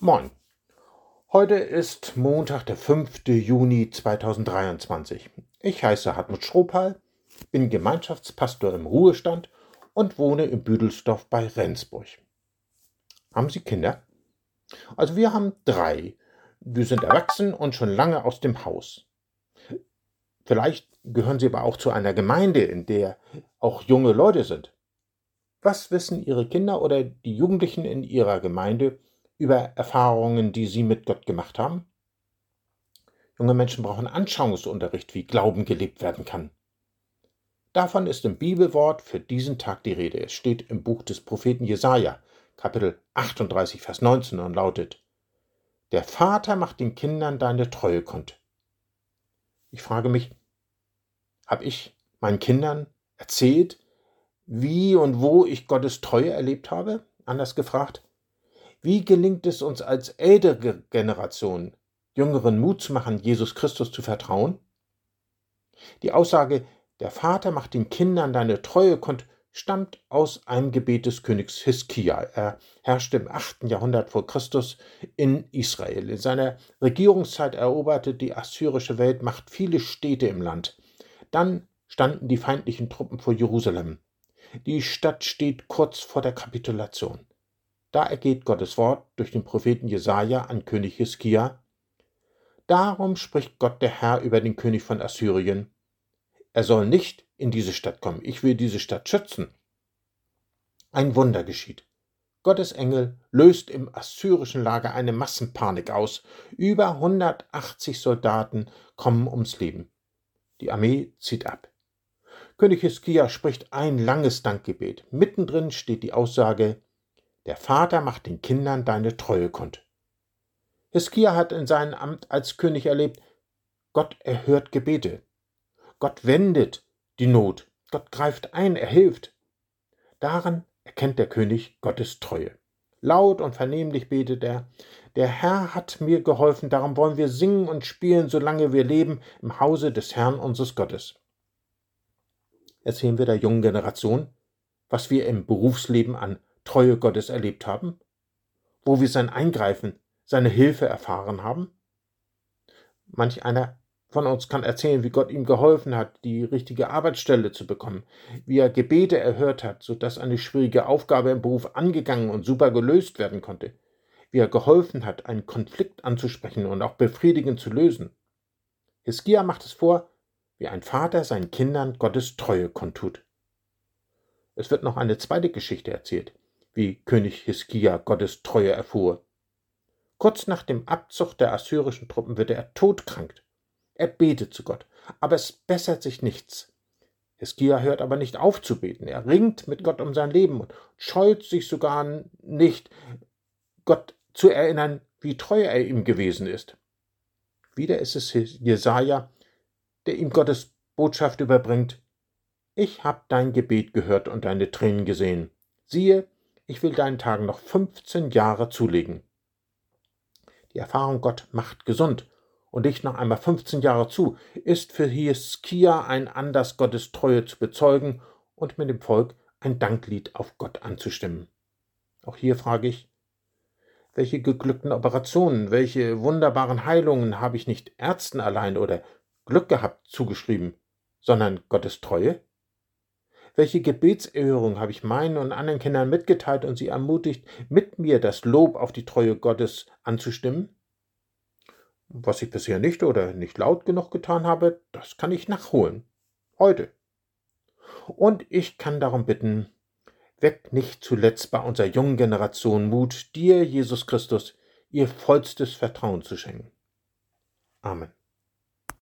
Moin. Heute ist Montag, der 5. Juni 2023. Ich heiße Hartmut Schropal, bin Gemeinschaftspastor im Ruhestand und wohne in Büdelsdorf bei Rendsburg. Haben Sie Kinder? Also wir haben drei. Die sind erwachsen und schon lange aus dem Haus. Vielleicht gehören Sie aber auch zu einer Gemeinde, in der auch junge Leute sind. Was wissen Ihre Kinder oder die Jugendlichen in Ihrer Gemeinde über Erfahrungen, die sie mit Gott gemacht haben? Junge Menschen brauchen Anschauungsunterricht, wie Glauben gelebt werden kann. Davon ist im Bibelwort für diesen Tag die Rede. Es steht im Buch des Propheten Jesaja, Kapitel 38, Vers 19 und lautet: Der Vater macht den Kindern deine Treue kund. Ich frage mich, habe ich meinen Kindern erzählt, wie und wo ich Gottes Treue erlebt habe? Anders gefragt, wie gelingt es uns als ältere Generation, Jüngeren Mut zu machen, Jesus Christus zu vertrauen? Die Aussage, der Vater macht den Kindern deine Treue kund, stammt aus einem Gebet des Königs Hiskia. Er herrschte im 8. Jahrhundert vor Christus in Israel. In seiner Regierungszeit eroberte die assyrische Weltmacht viele Städte im Land. Dann standen die feindlichen Truppen vor Jerusalem. Die Stadt steht kurz vor der Kapitulation. Da ergeht Gottes Wort durch den Propheten Jesaja an König Hiskia. Darum spricht Gott der Herr über den König von Assyrien. Er soll nicht in diese Stadt kommen. Ich will diese Stadt schützen. Ein Wunder geschieht. Gottes Engel löst im assyrischen Lager eine Massenpanik aus. Über 180 Soldaten kommen ums Leben. Die Armee zieht ab. König Hiskia spricht ein langes Dankgebet. Mittendrin steht die Aussage: der Vater macht den Kindern deine Treue kund. Hiskia hat in seinem Amt als König erlebt, Gott erhört Gebete. Gott wendet die Not. Gott greift ein, er hilft. Daran erkennt der König Gottes Treue. Laut und vernehmlich betet er, der Herr hat mir geholfen, darum wollen wir singen und spielen, solange wir leben im Hause des Herrn unseres Gottes. Erzählen wir der jungen Generation, was wir im Berufsleben an Treue Gottes erlebt haben? Wo wir sein Eingreifen, seine Hilfe erfahren haben? Manch einer von uns kann erzählen, wie Gott ihm geholfen hat, die richtige Arbeitsstelle zu bekommen, wie er Gebete erhört hat, sodass eine schwierige Aufgabe im Beruf angegangen und super gelöst werden konnte, wie er geholfen hat, einen Konflikt anzusprechen und auch befriedigend zu lösen. Hiskia macht es vor, wie ein Vater seinen Kindern Gottes Treue kundtut. Es wird noch eine zweite Geschichte erzählt, wie König Hiskia Gottes Treue erfuhr. Kurz nach dem Abzug der assyrischen Truppen wird er todkrank. Er betet zu Gott, aber es bessert sich nichts. Hiskia hört aber nicht auf zu beten. Er ringt mit Gott um sein Leben und scheut sich sogar nicht, Gott zu erinnern, wie treu er ihm gewesen ist. Wieder ist es Jesaja, der ihm Gottes Botschaft überbringt. Ich hab dein Gebet gehört und deine Tränen gesehen. Siehe, ich will deinen Tagen noch 15 Jahre zulegen. Die Erfahrung, Gott macht gesund und dich noch einmal 15 Jahre zu, ist für Hiskia ein Anlass, Gottes Treue zu bezeugen und mit dem Volk ein Danklied auf Gott anzustimmen. Auch hier frage ich, welche geglückten Operationen, welche wunderbaren Heilungen habe ich nicht Ärzten allein oder Glück gehabt zugeschrieben, sondern Gottes Treue? Welche Gebetserhörung habe ich meinen und anderen Kindern mitgeteilt und sie ermutigt, mit mir das Lob auf die Treue Gottes anzustimmen? Was ich bisher nicht oder nicht laut genug getan habe, das kann ich nachholen. Heute. Und ich kann darum bitten, weckt nicht zuletzt bei unserer jungen Generation Mut, dir, Jesus Christus, ihr vollstes Vertrauen zu schenken. Amen.